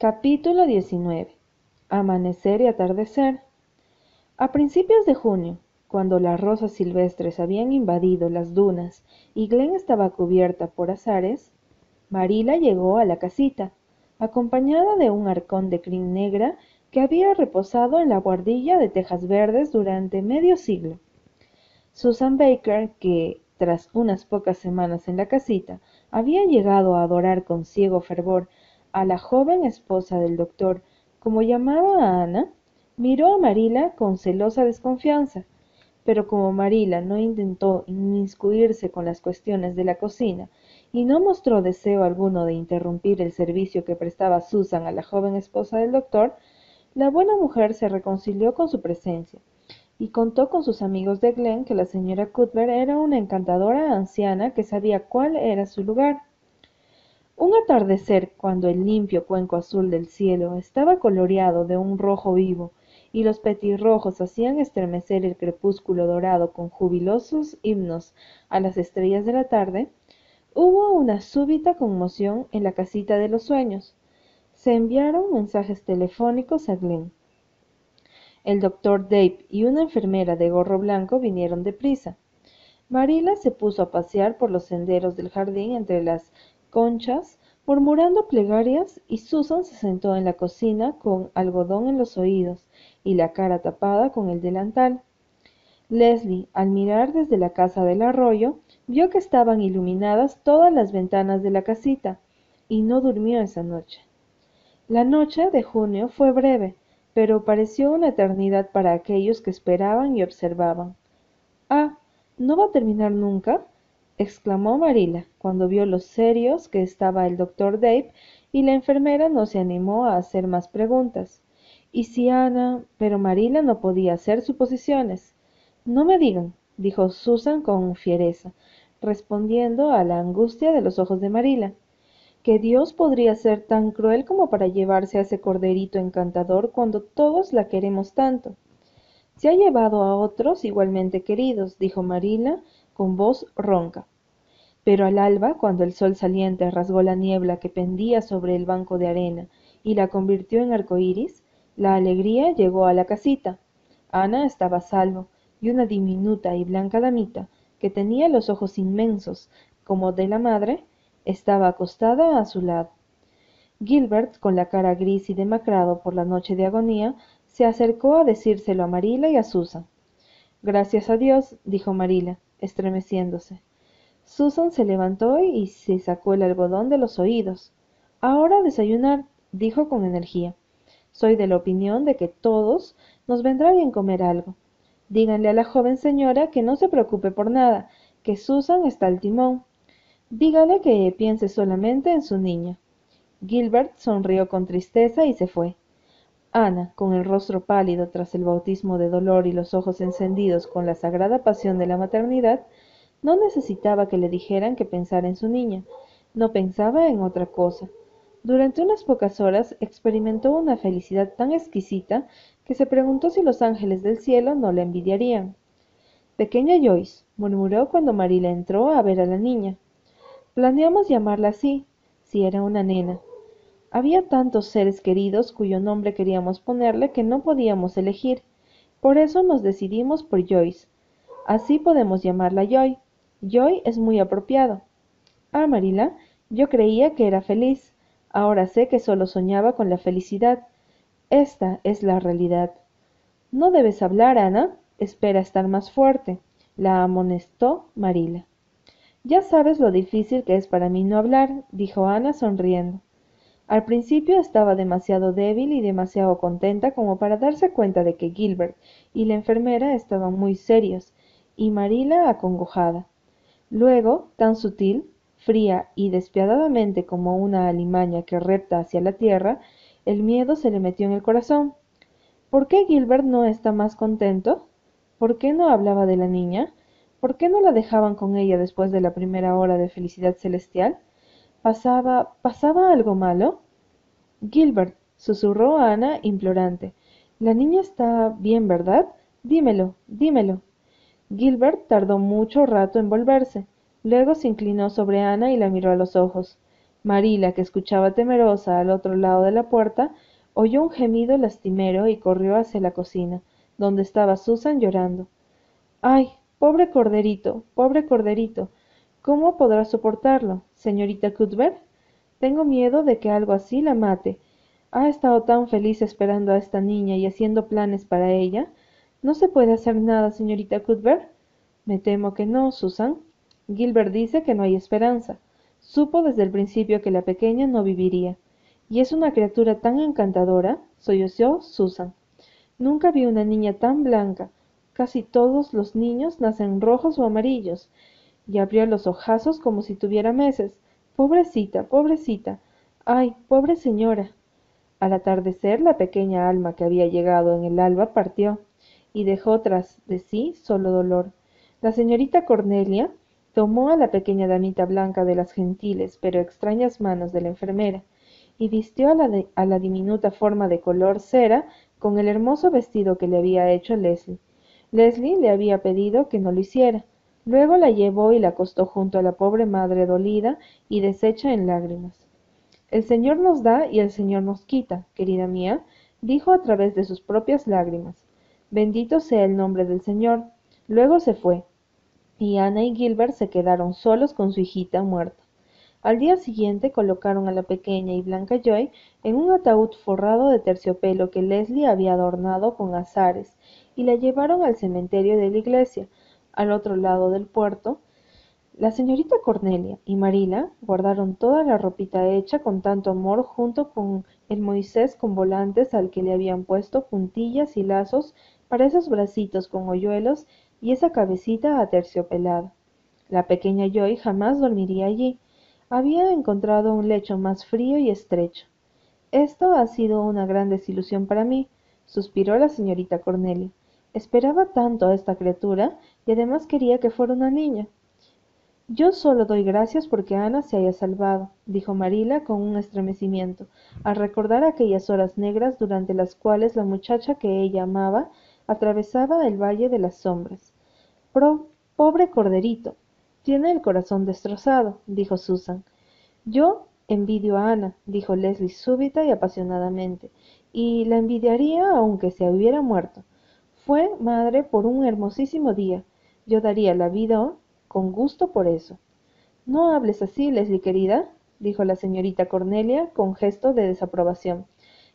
Capítulo 19. Amanecer y atardecer. A principios de junio, cuando las rosas silvestres habían invadido las dunas y Glen estaba cubierta por azares, Marila llegó a la casita, acompañada de un arcón de crin negra que había reposado en la guardilla de tejas verdes durante medio siglo. Susan Baker, que, tras unas pocas semanas en la casita, había llegado a adorar con ciego fervor a la joven esposa del doctor, como llamaba a Ana, miró a Marila con celosa desconfianza, pero como Marila no intentó inmiscuirse con las cuestiones de la cocina y no mostró deseo alguno de interrumpir el servicio que prestaba Susan a la joven esposa del doctor, la buena mujer se reconcilió con su presencia y contó con sus amigos de Glen que la señora Cuthbert era una encantadora anciana que sabía cuál era su lugar. Un atardecer, cuando el limpio cuenco azul del cielo estaba coloreado de un rojo vivo y los petirrojos hacían estremecer el crepúsculo dorado con jubilosos himnos a las estrellas de la tarde, hubo una súbita conmoción en la casita de los sueños. Se enviaron mensajes telefónicos a Glen. El doctor Dave y una enfermera de gorro blanco vinieron deprisa. Marila se puso a pasear por los senderos del jardín entre las conchas, murmurando plegarias, y Susan se sentó en la cocina con algodón en los oídos y la cara tapada con el delantal. Leslie, al mirar desde la casa del arroyo, vio que estaban iluminadas todas las ventanas de la casita, y no durmió esa noche. La noche de junio fue breve, pero pareció una eternidad para aquellos que esperaban y observaban. Ah, ¿no va a terminar nunca? Exclamó Marila, cuando vio lo serios que estaba el doctor Dave, y la enfermera no se animó a hacer más preguntas. Y si Ana. pero Marila no podía hacer suposiciones. No me digan, dijo Susan con fiereza, respondiendo a la angustia de los ojos de Marila que Dios podría ser tan cruel como para llevarse a ese corderito encantador cuando todos la queremos tanto. Se ha llevado a otros igualmente queridos, dijo Marila con voz ronca. Pero al alba, cuando el sol saliente rasgó la niebla que pendía sobre el banco de arena y la convirtió en arcoíris, la alegría llegó a la casita. Ana estaba a salvo, y una diminuta y blanca damita, que tenía los ojos inmensos, como de la madre, estaba acostada a su lado. Gilbert, con la cara gris y demacrado por la noche de agonía, se acercó a decírselo a Marila y a Susan. Gracias a Dios, dijo Marila, estremeciéndose. Susan se levantó y se sacó el algodón de los oídos. Ahora desayunar, dijo con energía. Soy de la opinión de que todos nos vendrá bien comer algo. Díganle a la joven señora que no se preocupe por nada, que Susan está al timón. Dígale que piense solamente en su niña. Gilbert sonrió con tristeza y se fue. Ana, con el rostro pálido tras el bautismo de dolor y los ojos encendidos con la sagrada pasión de la maternidad, no necesitaba que le dijeran que pensara en su niña, no pensaba en otra cosa. Durante unas pocas horas experimentó una felicidad tan exquisita que se preguntó si los ángeles del cielo no la envidiarían. Pequeña Joyce, murmuró cuando Marila entró a ver a la niña. Planeamos llamarla así, si era una nena. Había tantos seres queridos cuyo nombre queríamos ponerle que no podíamos elegir. Por eso nos decidimos por Joyce. Así podemos llamarla Joy. Joy es muy apropiado. Ah, Marila, yo creía que era feliz. Ahora sé que solo soñaba con la felicidad. Esta es la realidad. No debes hablar, Ana. Espera estar más fuerte, la amonestó Marila. Ya sabes lo difícil que es para mí no hablar, dijo Ana sonriendo. Al principio estaba demasiado débil y demasiado contenta como para darse cuenta de que Gilbert y la enfermera estaban muy serios, y Marila acongojada. Luego, tan sutil, fría y despiadadamente como una alimaña que repta hacia la tierra, el miedo se le metió en el corazón. ¿Por qué Gilbert no está más contento? ¿Por qué no hablaba de la niña? ¿Por qué no la dejaban con ella después de la primera hora de felicidad celestial? ¿Pasaba, pasaba algo malo? Gilbert, susurró Ana implorante. La niña está bien, ¿verdad? Dímelo, dímelo. Gilbert tardó mucho rato en volverse. Luego se inclinó sobre Ana y la miró a los ojos. marila que escuchaba temerosa al otro lado de la puerta oyó un gemido lastimero y corrió hacia la cocina donde estaba susan llorando. Ay pobre corderito pobre corderito. Cómo podrá soportarlo señorita cuthbert tengo miedo de que algo así la mate. Ha estado tan feliz esperando a esta niña y haciendo planes para ella no se puede hacer nada señorita cuthbert. Me temo que no susan. Gilbert dice que no hay esperanza. Supo desde el principio que la pequeña no viviría. Y es una criatura tan encantadora sollozó susan. Nunca vi una niña tan blanca. Casi todos los niños nacen rojos o amarillos. Y abrió los ojazos como si tuviera meses. Pobrecita pobrecita. Ay pobre señora. Al atardecer la pequeña alma que había llegado en el alba partió y dejó tras de sí solo dolor. La señorita cornelia tomó a la pequeña damita blanca de las gentiles pero extrañas manos de la enfermera y vistió a la, a la diminuta forma de color cera con el hermoso vestido que le había hecho leslie. Leslie le había pedido que no lo hiciera. Luego la llevó y la acostó junto a la pobre madre dolida y deshecha en lágrimas. El señor nos da y el señor nos quita querida mía dijo a través de sus propias lágrimas bendito sea el nombre del señor. Luego se fue y ana y gilbert se quedaron solos con su hijita muerta. Al día siguiente colocaron a la pequeña y blanca joy en un ataúd forrado de terciopelo que leslie había adornado con azares y la llevaron al cementerio de la iglesia. Al otro lado del puerto la señorita cornelia y marila guardaron toda la ropita hecha con tanto amor junto con el moisés con volantes al que le habían puesto puntillas y lazos para esos bracitos con hoyuelos y esa cabecita aterciopelada. La pequeña joy jamás dormiría allí. Había encontrado un lecho más frío y estrecho. Esto ha sido una gran desilusión para mí suspiró la señorita cornelia. Esperaba tanto a esta criatura y además quería que fuera una niña. Yo solo doy gracias porque ana se haya salvado dijo marila con un estremecimiento al recordar aquellas horas negras durante las cuales la muchacha que ella amaba atravesaba el valle de las sombras. Pobre corderito tiene el corazón destrozado dijo susan. Yo envidio a ana dijo leslie súbita y apasionadamente y la envidiaría aunque se hubiera muerto. Fue madre por un hermosísimo día. Yo daría la vida con gusto por eso. No hables así leslie querida dijo la señorita cornelia con gesto de desaprobación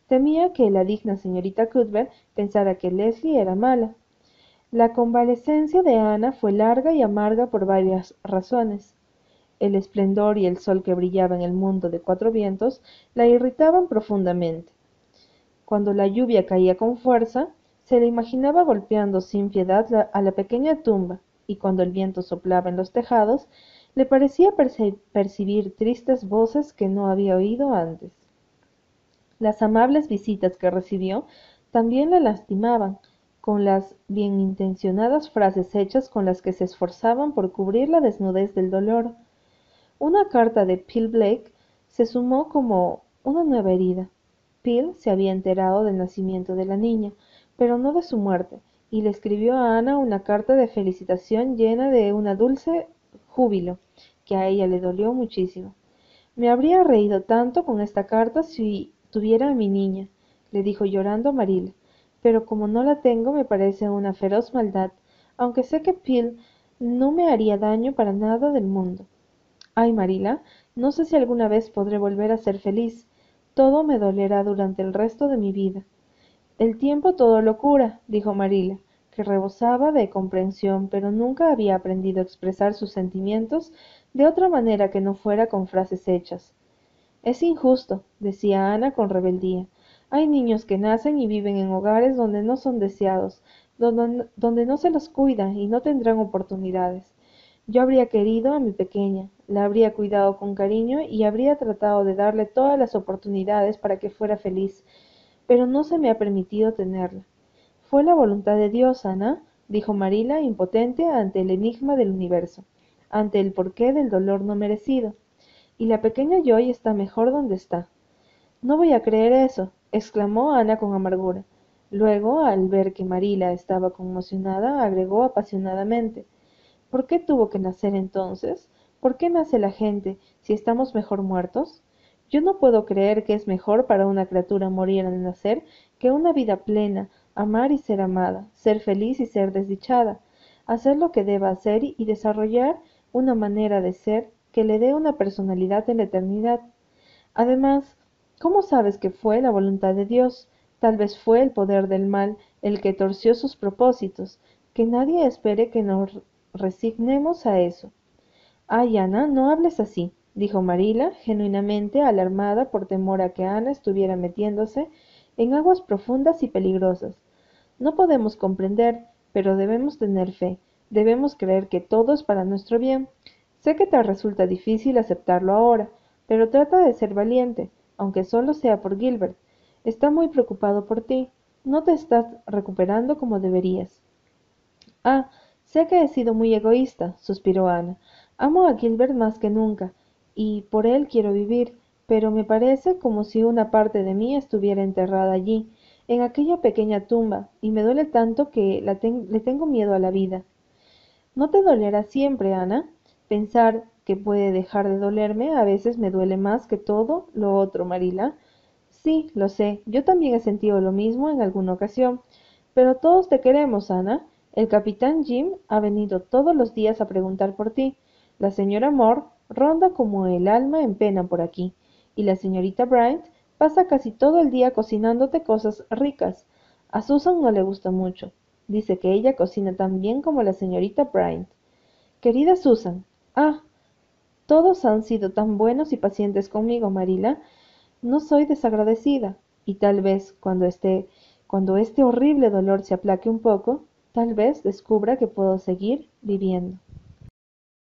temía que la digna señorita cuthbert pensara que leslie era mala. La convalecencia de ana fue larga y amarga por varias razones. El esplendor y el sol que brillaba en el mundo de cuatro vientos la irritaban profundamente. Cuando la lluvia caía con fuerza se la imaginaba golpeando sin piedad a la pequeña tumba y cuando el viento soplaba en los tejados le parecía percibir tristes voces que no había oído antes las amables visitas que recibió también la lastimaban con las bienintencionadas frases hechas con las que se esforzaban por cubrir la desnudez del dolor. Una carta de Peel Blake se sumó como una nueva herida. Peel se había enterado del nacimiento de la niña pero no de su muerte y le escribió a ana una carta de felicitación llena de un dulce júbilo que a ella le dolió muchísimo. Me habría reído tanto con esta carta si tuviera a mi niña le dijo llorando marila pero como no la tengo me parece una feroz maldad aunque sé que Peel no me haría daño para nada del mundo. Ay marila no sé si alguna vez podré volver a ser feliz. Todo me dolerá durante el resto de mi vida. El tiempo todo lo cura dijo marila que rebosaba de comprensión pero nunca había aprendido a expresar sus sentimientos de otra manera que no fuera con frases hechas es injusto decía ana con rebeldía. Hay niños que nacen y viven en hogares donde no son deseados donde, no se los cuida y no tendrán oportunidades. Yo habría querido a mi pequeña la habría cuidado con cariño y habría tratado de darle todas las oportunidades para que fuera feliz pero no se me ha permitido tenerla. Fue la voluntad de dios ana dijo marila impotente ante el enigma del universo ante el porqué del dolor no merecido y la pequeña joy está mejor donde está. No voy a creer eso exclamó ana con amargura. Luego al ver que marila estaba conmocionada agregó apasionadamente por qué tuvo que nacer entonces ¿Por qué nace la gente si estamos mejor muertos? Yo no puedo creer que es mejor para una criatura morir al nacer que una vida plena, amar y ser amada, ser feliz y ser desdichada, hacer lo que deba hacer y desarrollar una manera de ser que le dé una personalidad en la eternidad. Además, ¿cómo sabes que fue la voluntad de Dios? Tal vez fue el poder del mal el que torció sus propósitos. Que nadie espere que nos resignemos a eso. Ay, Ana, no hables así, dijo Marila, genuinamente alarmada por temor a que Ana estuviera metiéndose en aguas profundas y peligrosas. No podemos comprender, pero debemos tener fe, debemos creer que todo es para nuestro bien. Sé que te resulta difícil aceptarlo ahora, pero trata de ser valiente, aunque solo sea por Gilbert. Está muy preocupado por ti. No te estás recuperando como deberías. Ah, sé que he sido muy egoísta, suspiró Ana. Amo a Gilbert más que nunca, y por él quiero vivir, pero me parece como si una parte de mí estuviera enterrada allí, en aquella pequeña tumba, y me duele tanto que le tengo miedo a la vida. ¿No te dolerá siempre, Ana? Pensar que puede dejar de dolerme a veces me duele más que todo lo otro, Marila. Sí, lo sé, yo también he sentido lo mismo en alguna ocasión. Pero todos te queremos, Ana. El capitán Jim ha venido todos los días a preguntar por ti. La señora Moore ronda como el alma en pena por aquí. Y la señorita Bryant pasa casi todo el día cocinándote cosas ricas. A Susan no le gusta mucho. Dice que ella cocina tan bien como la señorita Bryant. Querida Susan. Ah, todos han sido tan buenos y pacientes conmigo, Marila. No soy desagradecida, y tal vez cuando esté, cuando este horrible dolor se aplaque un poco, tal vez descubra que puedo seguir viviendo.